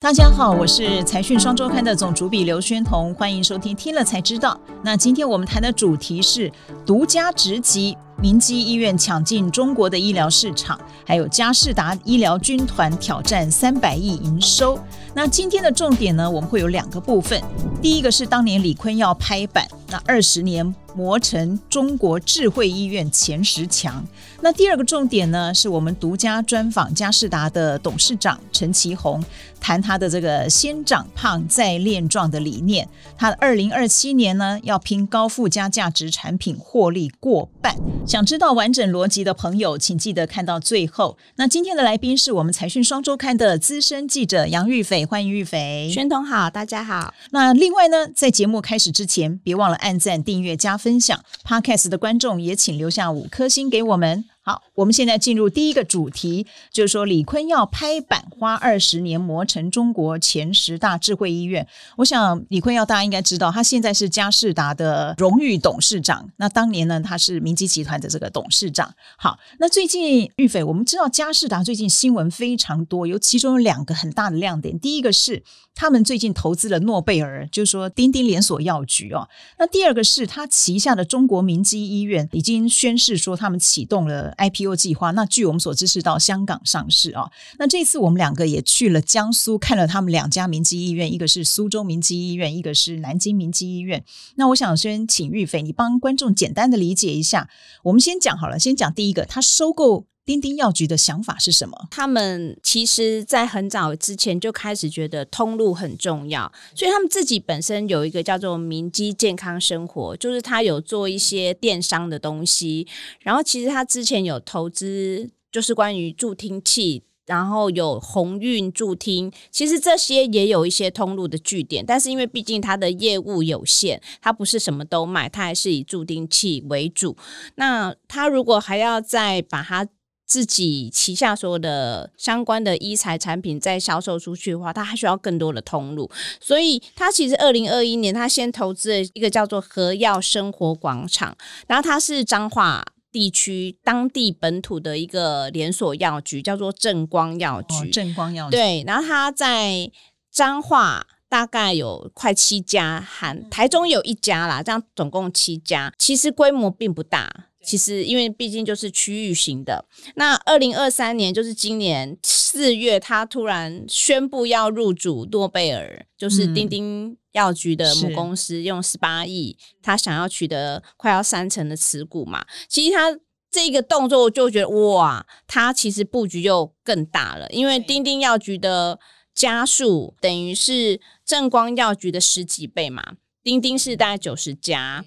大家好，我是财讯双周刊的总主笔刘宣彤，欢迎收听听了才知道。那今天我们谈的主题是独家直击。明基医院抢进中国的医疗市场，还有嘉士达医疗军团挑战三百亿营收。那今天的重点呢，我们会有两个部分。第一个是当年李坤要拍板，那二十年磨成中国智慧医院前十强。那第二个重点呢，是我们独家专访嘉士达的董事长陈其宏，谈他的这个先长胖再练壮的理念。他二零二七年呢，要拼高附加价值产品获利过半。想知道完整逻辑的朋友，请记得看到最后。那今天的来宾是我们财讯双周刊的资深记者杨玉斐，欢迎玉斐。宣彤好，大家好。那另外呢，在节目开始之前，别忘了按赞、订阅、加分享。Podcast 的观众也请留下五颗星给我们。好，我们现在进入第一个主题，就是说李坤要拍板，花二十年磨成中国前十大智慧医院。我想李坤耀大家应该知道，他现在是嘉士达的荣誉董事长。那当年呢，他是明基集团的这个董事长。好，那最近玉斐，我们知道嘉士达最近新闻非常多，有其中有两个很大的亮点。第一个是他们最近投资了诺贝尔，就是说钉钉连锁药局哦。那第二个是他旗下的中国明基医院已经宣誓说他们启动了。IPO 计划，那据我们所知是到香港上市啊。那这次我们两个也去了江苏，看了他们两家民基医院，一个是苏州民基医院，一个是南京民基医院。那我想先请玉斐，你帮观众简单的理解一下。我们先讲好了，先讲第一个，他收购。丁丁药局的想法是什么？他们其实，在很早之前就开始觉得通路很重要，所以他们自己本身有一个叫做“明基健康生活”，就是他有做一些电商的东西。然后，其实他之前有投资，就是关于助听器，然后有鸿运助听，其实这些也有一些通路的据点。但是，因为毕竟他的业务有限，他不是什么都卖，他还是以助听器为主。那他如果还要再把它自己旗下所有的相关的医材产品再销售出去的话，它还需要更多的通路。所以，他其实二零二一年，他先投资了一个叫做和药生活广场，然后它是彰化地区当地本土的一个连锁药局，叫做正光药局。正光药局对，然后它在彰化大概有快七家，含台中有一家啦，这样总共七家，其实规模并不大。其实，因为毕竟就是区域型的。那二零二三年就是今年四月，他突然宣布要入主诺贝尔，就是丁丁药局的母公司，用十八亿，他想要取得快要三成的持股嘛。其实他这个动作，就觉得哇，他其实布局又更大了，因为丁丁药局的家数等于是正光药局的十几倍嘛，丁丁是大概九十家。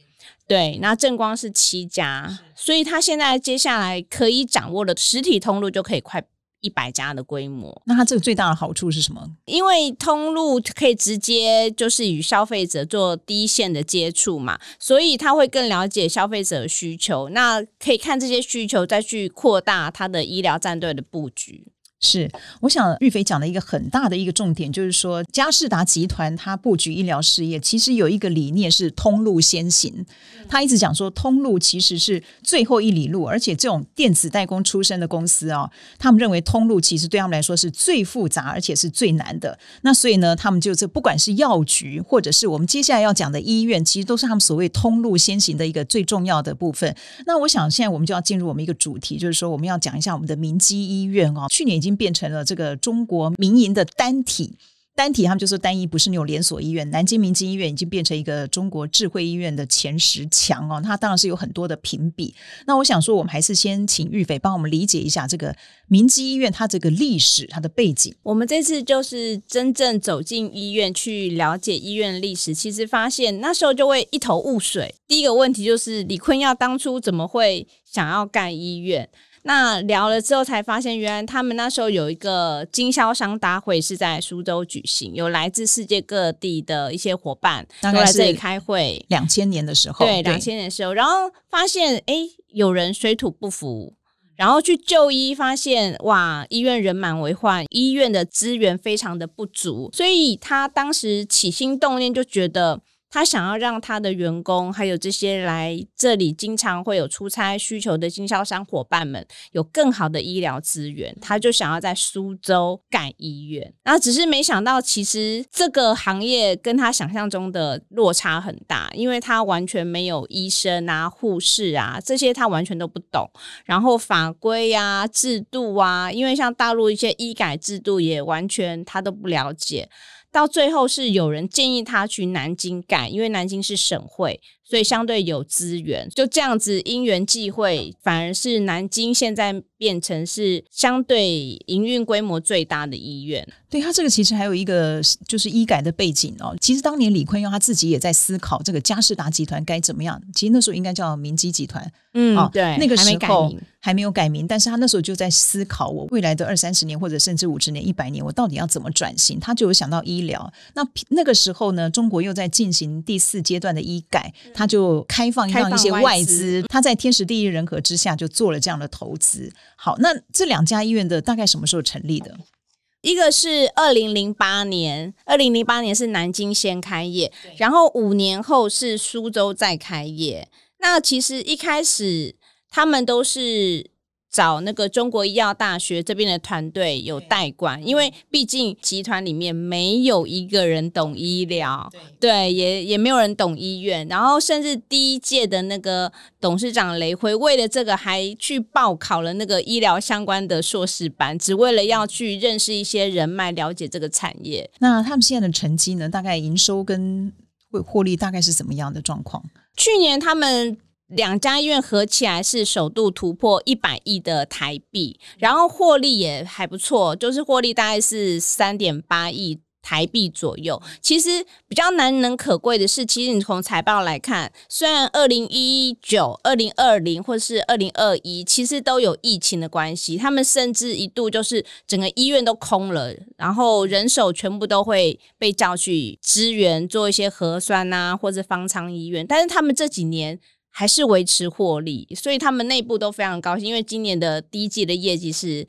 对，那正光是七家，所以他现在接下来可以掌握的实体通路就可以快一百家的规模。那它这个最大的好处是什么？因为通路可以直接就是与消费者做第一线的接触嘛，所以他会更了解消费者的需求，那可以看这些需求再去扩大他的医疗战队的布局。是，我想玉飞讲的一个很大的一个重点，就是说嘉士达集团它布局医疗事业，其实有一个理念是通路先行。他一直讲说，通路其实是最后一里路，而且这种电子代工出身的公司啊，他们认为通路其实对他们来说是最复杂，而且是最难的。那所以呢，他们就这不管是药局，或者是我们接下来要讲的医院，其实都是他们所谓通路先行的一个最重要的部分。那我想现在我们就要进入我们一个主题，就是说我们要讲一下我们的明基医院哦，去年已经。变成了这个中国民营的单体，单体他们就说单一不是那种连锁医院。南京明基医院已经变成一个中国智慧医院的前十强哦，它当然是有很多的评比。那我想说，我们还是先请玉斐帮我们理解一下这个明基医院它这个历史、它的背景。我们这次就是真正走进医院去了解医院历史，其实发现那时候就会一头雾水。第一个问题就是李坤耀当初怎么会想要干医院？那聊了之后才发现，原来他们那时候有一个经销商大会是在苏州举行，有来自世界各地的一些伙伴都来这里开会。两千年的时候，对，两千年的时候，然后发现哎，有人水土不服，然后去就医，发现哇，医院人满为患，医院的资源非常的不足，所以他当时起心动念就觉得。他想要让他的员工，还有这些来这里经常会有出差需求的经销商伙伴们，有更好的医疗资源，他就想要在苏州盖医院。然后只是没想到，其实这个行业跟他想象中的落差很大，因为他完全没有医生啊、护士啊这些，他完全都不懂。然后法规啊、制度啊，因为像大陆一些医改制度，也完全他都不了解。到最后是有人建议他去南京干，因为南京是省会，所以相对有资源。就这样子因缘际会，反而是南京现在变成是相对营运规模最大的医院。对他这个其实还有一个就是医改的背景哦。其实当年李坤耀他自己也在思考这个嘉士达集团该怎么样。其实那时候应该叫明基集团。嗯，对，那个时候还没有改名，但是他那时候就在思考，我未来的二三十年或者甚至五十年、一百年，我到底要怎么转型？他就有想到医疗。那那个时候呢，中国又在进行第四阶段的医改，他就开放让一些外资，他在天时地利人和之下就做了这样的投资。好，那这两家医院的大概什么时候成立的？一个是二零零八年，二零零八年是南京先开业，然后五年后是苏州再开业。那其实一开始他们都是找那个中国医药大学这边的团队有代管，因为毕竟集团里面没有一个人懂医疗，对，也也没有人懂医院。然后甚至第一届的那个董事长雷辉为了这个还去报考了那个医疗相关的硕士班，只为了要去认识一些人脉，了解这个产业。那他们现在的成绩呢？大概营收跟获获利大概是怎么样的状况？去年他们两家医院合起来是首度突破一百亿的台币，然后获利也还不错，就是获利大概是三点八亿。台币左右，其实比较难能可贵的是，其实你从财报来看，虽然二零一九、二零二零或是二零二一，其实都有疫情的关系，他们甚至一度就是整个医院都空了，然后人手全部都会被叫去支援做一些核酸啊，或者方舱医院，但是他们这几年还是维持获利，所以他们内部都非常高兴，因为今年的第一季的业绩是。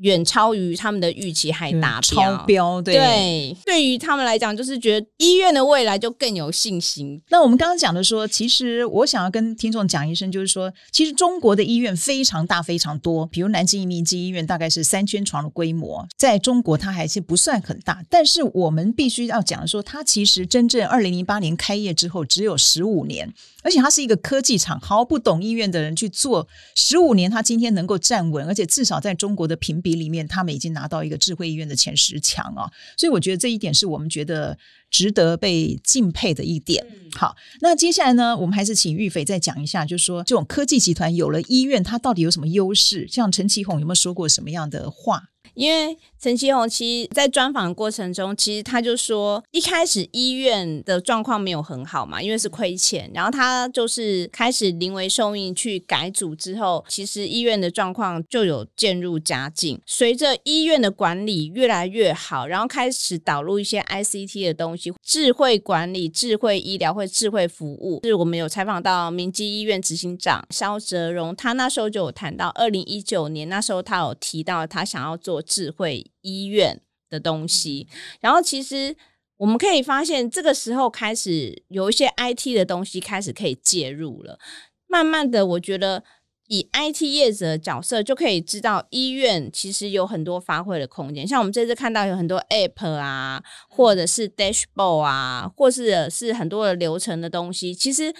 远超于他们的预期，还达超标。对，对于他们来讲，就是觉得医院的未来就更有信心。那我们刚刚讲的说，其实我想要跟听众讲一声，就是说，其实中国的医院非常大，非常多。比如南京民基医院，大概是三千床的规模，在中国它还是不算很大。但是我们必须要讲说，它其实真正二零零八年开业之后，只有十五年。而且它是一个科技厂，毫不懂医院的人去做十五年，他今天能够站稳，而且至少在中国的评比里面，他们已经拿到一个智慧医院的前十强啊！所以我觉得这一点是我们觉得值得被敬佩的一点。好，那接下来呢，我们还是请玉斐再讲一下，就是说这种科技集团有了医院，它到底有什么优势？像陈其宏有没有说过什么样的话？因为陈其宏其实，在专访过程中，其实他就说，一开始医院的状况没有很好嘛，因为是亏钱。然后他就是开始临危受命去改组之后，其实医院的状况就有渐入佳境。随着医院的管理越来越好，然后开始导入一些 ICT 的东西，智慧管理、智慧医疗或智慧服务。是我们有采访到明基医院执行长肖泽荣，他那时候就有谈到，二零一九年那时候他有提到他想要做。智慧医院的东西，然后其实我们可以发现，这个时候开始有一些 IT 的东西开始可以介入了。慢慢的，我觉得以 IT 业者的角色就可以知道，医院其实有很多发挥的空间。像我们这次看到有很多 App 啊，或者是 Dashboard 啊，或是是很多的流程的东西，其实。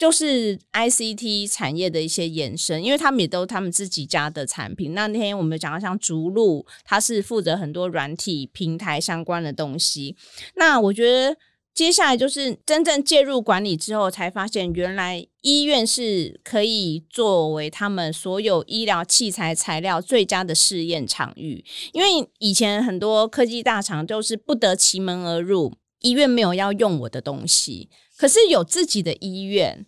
就是 ICT 产业的一些延伸，因为他们也都他们自己家的产品。那天我们讲到像逐鹿，它是负责很多软体平台相关的东西。那我觉得接下来就是真正介入管理之后，才发现原来医院是可以作为他们所有医疗器材材料最佳的试验场域。因为以前很多科技大厂都是不得其门而入，医院没有要用我的东西，可是有自己的医院。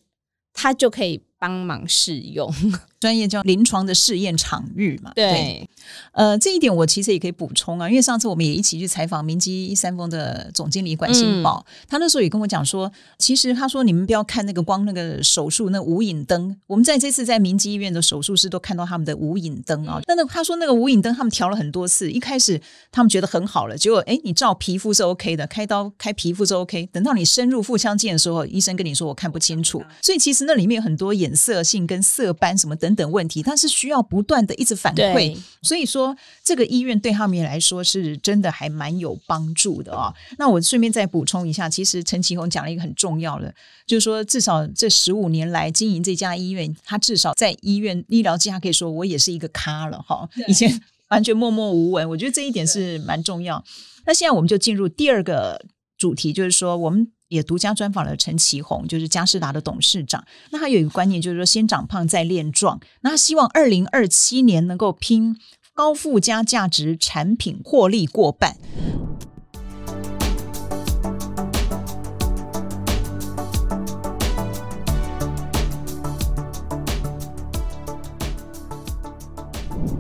他就可以帮忙试用。专业叫临床的试验场域嘛。对，呃，这一点我其实也可以补充啊，因为上次我们也一起去采访明基三丰的总经理管新宝，他那时候也跟我讲说，其实他说你们不要看那个光那个手术那无影灯，我们在这次在明基医院的手术室都看到他们的无影灯啊。那那他说那个无影灯他们调了很多次，一开始他们觉得很好了，结果哎，你照皮肤是 OK 的，开刀开皮肤是 OK，等到你深入腹腔镜的时候，医生跟你说我看不清楚，所以其实那里面有很多颜色性跟色斑什么等等问题，它是需要不断的一直反馈，所以说这个医院对他们来说是真的还蛮有帮助的啊。那我顺便再补充一下，其实陈启宏讲了一个很重要的，就是说至少这十五年来经营这家医院，他至少在医院医疗界，他可以说我也是一个咖了哈。以前完全默默无闻，我觉得这一点是蛮重要。那现在我们就进入第二个主题，就是说我们。也独家专访了陈其宏，就是嘉士达的董事长。那他有一个观念，就是说先长胖再练壮。那他希望二零二七年能够拼高附加价值产品获利过半。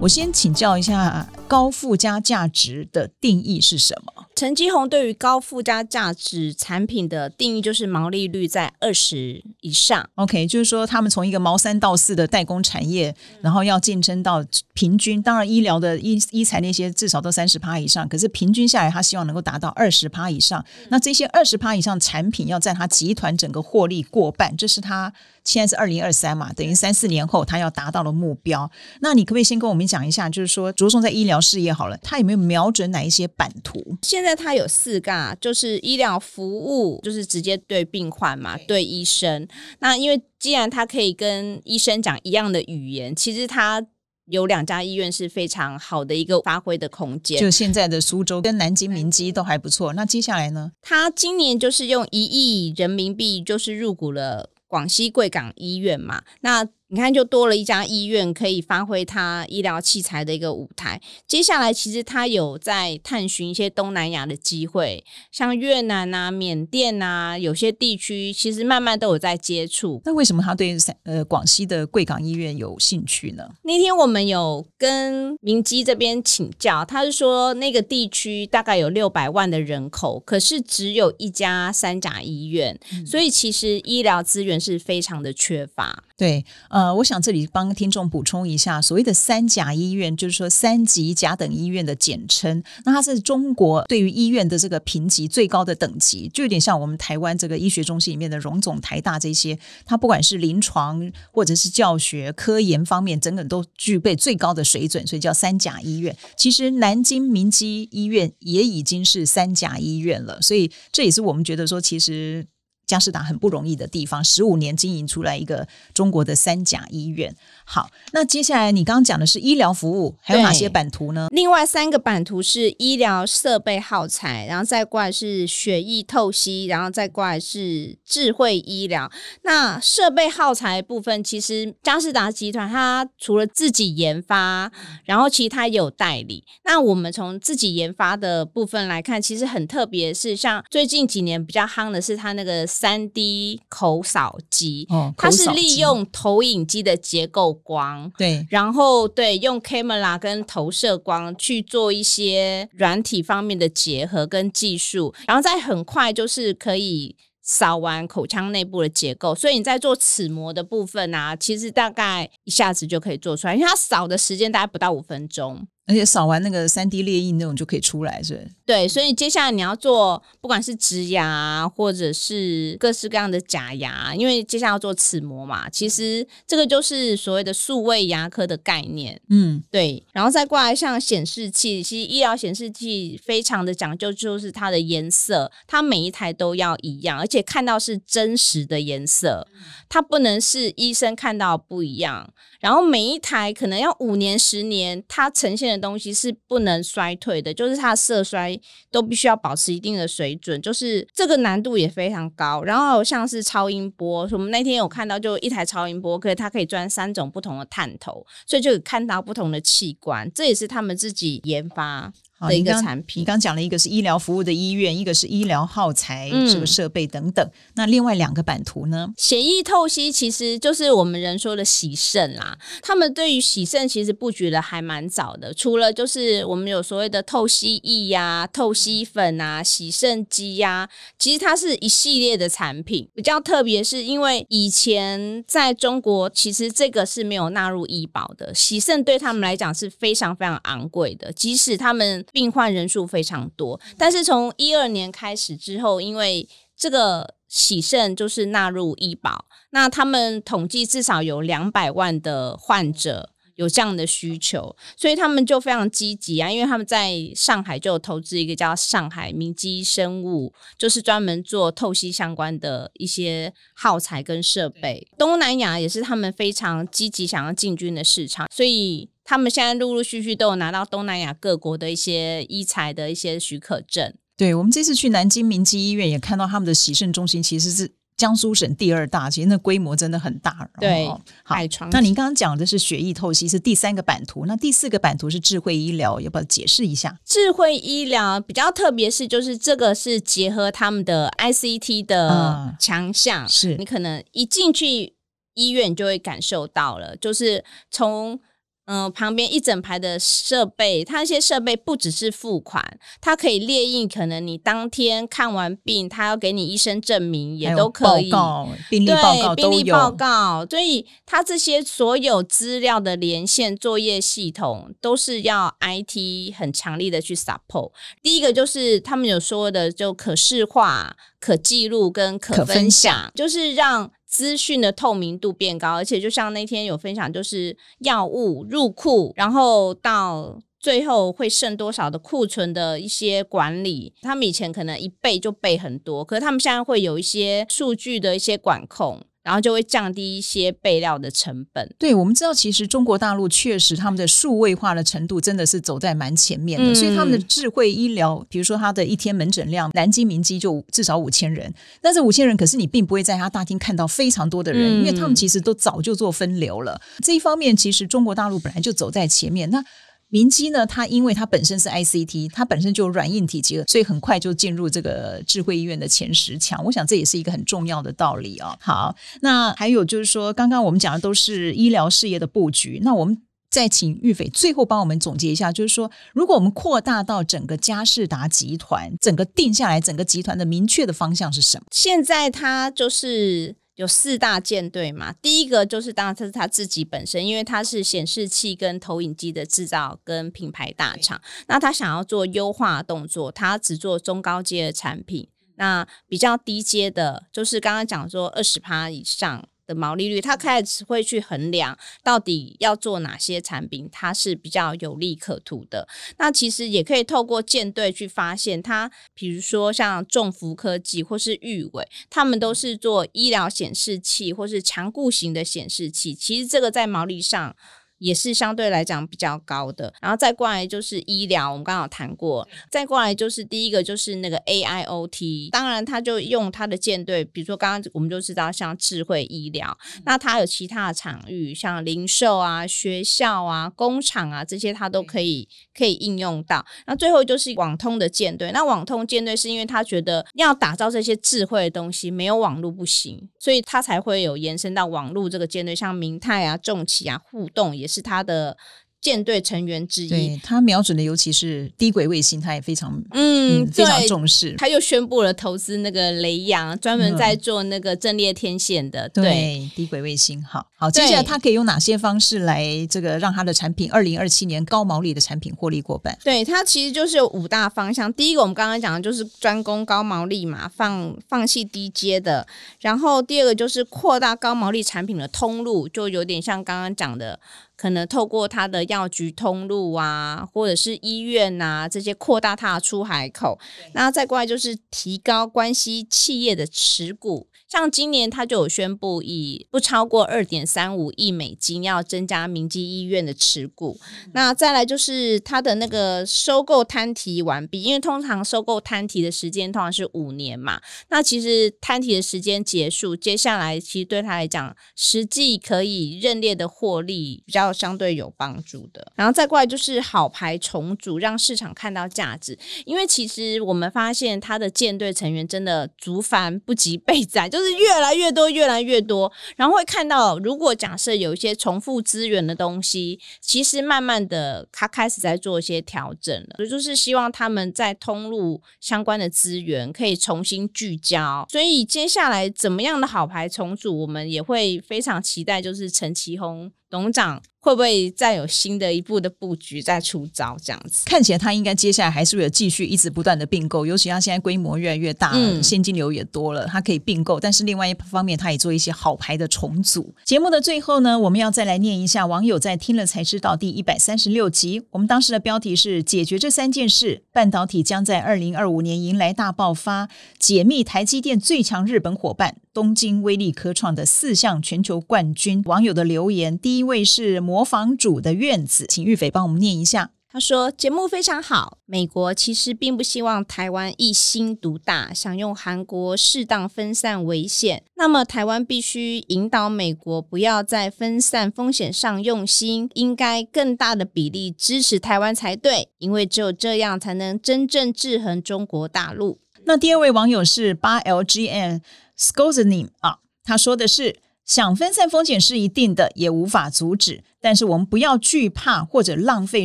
我先请教一下，高附加价值的定义是什么？陈基宏对于高附加价值产品的定义就是毛利率在二十以上。OK，就是说他们从一个毛三到四的代工产业，然后要竞争到平均，当然医疗的医医材那些至少都三十趴以上，可是平均下来，他希望能够达到二十趴以上。那这些二十趴以上产品要占他集团整个获利过半，这是他现在是二零二三嘛，等于三四年后他要达到的目标。那你可不可以先跟我们讲一下，就是说着重在医疗事业好了，他有没有瞄准哪一些版图？现在。它有四个，就是医疗服务，就是直接对病患嘛，对医生。那因为既然他可以跟医生讲一样的语言，其实他有两家医院是非常好的一个发挥的空间。就现在的苏州跟南京明基都还不错。那接下来呢？他今年就是用一亿人民币，就是入股了广西贵港医院嘛。那你看，就多了一家医院可以发挥它医疗器材的一个舞台。接下来，其实他有在探寻一些东南亚的机会，像越南啊、缅甸啊，有些地区其实慢慢都有在接触。那为什么他对呃广西的贵港医院有兴趣呢？那天我们有跟明基这边请教，他是说那个地区大概有六百万的人口，可是只有一家三甲医院，所以其实医疗资源是非常的缺乏。对，呃，我想这里帮听众补充一下，所谓的三甲医院，就是说三级甲等医院的简称。那它是中国对于医院的这个评级最高的等级，就有点像我们台湾这个医学中心里面的荣总、台大这些，它不管是临床或者是教学、科研方面，整个都具备最高的水准，所以叫三甲医院。其实南京明基医院也已经是三甲医院了，所以这也是我们觉得说，其实。嘉士达很不容易的地方，十五年经营出来一个中国的三甲医院。好，那接下来你刚刚讲的是医疗服务，还有哪些版图呢？另外三个版图是医疗设备耗材，然后再过来是血液透析，然后再过来是智慧医疗。那设备耗材部分，其实嘉士达集团它除了自己研发，然后其他也有代理。那我们从自己研发的部分来看，其实很特别，是像最近几年比较夯的是它那个三 D 口扫机，它是利用投影机的结构。光对，然后对用 camera 跟投射光去做一些软体方面的结合跟技术，然后再很快就是可以扫完口腔内部的结构，所以你在做齿模的部分啊，其实大概一下子就可以做出来，因为它扫的时间大概不到五分钟。而且扫完那个三 D 列印那种就可以出来，是？对，所以接下来你要做，不管是植牙或者是各式各样的假牙，因为接下来要做齿模嘛，其实这个就是所谓的数位牙科的概念。嗯，对。然后再过来像显示器，其实医疗显示器非常的讲究，就是它的颜色，它每一台都要一样，而且看到是真实的颜色，它不能是医生看到不一样。然后每一台可能要五年、十年，它呈现的东西是不能衰退的，就是它的色衰都必须要保持一定的水准，就是这个难度也非常高。然后像是超音波，我们那天有看到，就一台超音波，可以它可以钻三种不同的探头，所以就看到不同的器官，这也是他们自己研发。的一个产品你。刚讲了一个是医疗服务的医院，一个是医疗耗材、嗯这个设备等等。那另外两个版图呢？血液透析其实就是我们人说的洗肾啦，他们对于洗肾其实布局的还蛮早的，除了就是我们有所谓的透析液呀、透析粉啊、洗肾机呀、其实它是一系列的产品。比较特别是因为以前在中国，其实这个是没有纳入医保的，洗肾对他们来讲是非常非常昂贵的，即使他们病患人数非常多，但是从一二年开始之后，因为这个洗肾就是纳入医保，那他们统计至少有两百万的患者。有这样的需求，所以他们就非常积极啊，因为他们在上海就有投资一个叫上海明基生物，就是专门做透析相关的一些耗材跟设备。东南亚也是他们非常积极想要进军的市场，所以他们现在陆陆续续都有拿到东南亚各国的一些医材的一些许可证。对我们这次去南京明基医院也看到他们的洗肾中心其实是江苏省第二大，其实那规模真的很大。对哦好那您刚刚讲的是血液透析是第三个版图，那第四个版图是智慧医疗，要不要解释一下？智慧医疗比较特别是，就是这个是结合他们的 ICT 的嗯强项，是你可能一进去医院就会感受到了，就是从。嗯、旁边一整排的设备，它那些设备不只是付款，它可以列印，可能你当天看完病，他要给你医生证明，也都可以。报告、病例报告对，病都例报有。告，所以它这些所有资料的连线作业系统都是要 IT 很强力的去 support。第一个就是他们有说的，就可视化、可记录跟可可分分享，就是让。资讯的透明度变高，而且就像那天有分享，就是药物入库，然后到最后会剩多少的库存的一些管理，他们以前可能一备就备很多，可是他们现在会有一些数据的一些管控，然后就会降低一些备料的成本。对，我们知道，其实中国大陆确实他们的数位化的程度真的是走在蛮前面的，嗯所以他们的智慧医疗，比如说他的一天门诊量，南京明基就至少五千人，但是五千人，可是你并不会在他大厅看到非常多的人，嗯因为他们其实都早就做分流了。这一方面，其实中国大陆本来就走在前面，那。明基呢，它因为它本身是 ICT，它本身就有软硬体结合，所以很快就进入这个智慧医院的前十强。我想这也是一个很重要的道理哦、好，那还有就是说，刚刚我们讲的都是医疗事业的布局，那我们。再请玉斐最后帮我们总结一下，就是说，如果我们扩大到整个嘉士达集团，整个定下来，整个集团的明确的方向是什么？现在它就是有四大舰队嘛，第一个就是当然它是它自己本身，因为它是显示器跟投影机的制造跟品牌大厂，那它想要做优化动作，它只做中高阶的产品，那比较低阶的，就是刚刚讲说二十趴以上。的毛利率，它开始会去衡量到底要做哪些产品，它是比较有利可图的。那其实也可以透过舰队去发现它，比如说像众福科技或是玉伟，他们都是做医疗显示器或是强固型的显示器。其实这个在毛利上。也是相对来讲比较高的，然后再过来就是医疗，我们刚刚有谈过，再过来就是第一个就是那个 AIoT，当然它就用它的舰队，比如说刚刚我们就知道像智慧医疗，那它有其他的场域，像零售啊、学校啊、工厂啊这些，它都可以可以应用到。那最后就是网通的舰队，那网通舰队是因为他觉得要打造这些智慧的东西，没有网络不行，所以他才会有延伸到网络这个舰队，像明泰啊、重企啊、互动也是他的舰队成员之一。对他瞄准的，尤其是低轨卫星，他也非常嗯，非常重视。他又宣布了投资那个雷洋，专门在做那个阵列天线的。对，对低轨卫星，好好，接下来他可以用哪些方式来这个让他的产品二零二七年高毛利的产品获利过半？对，它其实就是有五大方向。第一个，我们刚刚讲的就是专攻高毛利嘛，放放弃低阶的。然后第二个就是扩大高毛利产品的通路，就有点像刚刚讲的，可能透过他的药局通路啊，或者是医院啊、这些扩大他的出海口。那再过来就是提高关系企业的持股。像今年他就有宣布，以不超过二点三五亿美金要增加明基医院的持股。那再来就是他的那个收购摊提完毕，因为通常收购摊提的时间通常是五年嘛。那其实摊提的时间结束，接下来其实对他来讲，实际可以认列的获利比较较相对有帮助的。然后再过来就是好牌重组，让市场看到价值。因为其实我们发现他的舰队成员真的族繁不及备载，就是越来越多，越来越多。然后会看到，如果假设有一些重复资源的东西，其实慢慢的他开始在做一些调整了，所以就是希望他们在通路相关的资源可以重新聚焦。所以接下来怎么样的好牌重组，我们也会非常期待，就是陈其宏。董事长会不会再有新的一步的布局，再出招这样子？看起来他应该接下来还是会有继续一直不断的并购，尤其他现在规模越来越大，现金流也多了，他可以并购。但是另外一方面，他也做一些好牌的重组。节目的最后呢，我们要再来念一下网友在听了才知道第一百三十六集。我们当时的标题是“解决这三件事，半导体将在二零二五年迎来大爆发”，解密台积电最强日本伙伴东京威力科创的四项全球冠军。网友的留言第。一位是模仿主的院子，请玉斐帮我们念一下。他说：“节目非常好。美国其实并不希望台湾一心独大，想用韩国适当分散危险。那么台湾必须引导美国不要在分散风险上用心，应该更大的比例支持台湾才对，因为只有这样才能真正制衡中国大陆。”那第二位网友是八 LGN s c o z e n i m 啊，他说的是。想分散风险是一定的，也无法阻止。但是我们不要惧怕或者浪费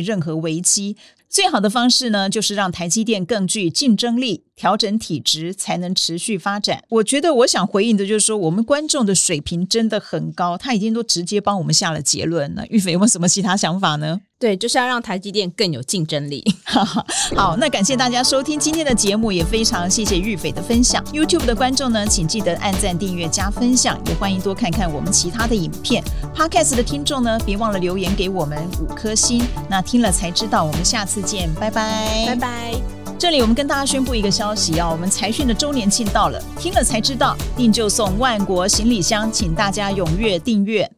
任何危机。最好的方式呢，就是让台积电更具竞争力，调整体质，才能持续发展。我觉得，我想回应的就是说，我们观众的水平真的很高，他已经都直接帮我们下了结论了。玉斐有没有什么其他想法呢？对，就是要让台积电更有竞争力。好，那感谢大家收听今天的节目，也非常谢谢玉斐的分享。YouTube 的观众呢，请记得按赞、订阅、加分享，也欢迎多看看我们其他的影片。Podcast 的听众呢，别忘了留言给我们五颗星。那听了才知道，我们下次见，拜拜，拜拜。这里我们跟大家宣布一个消息啊，我们财讯的周年庆到了，听了才知道，订就送万国行李箱，请大家踊跃订阅。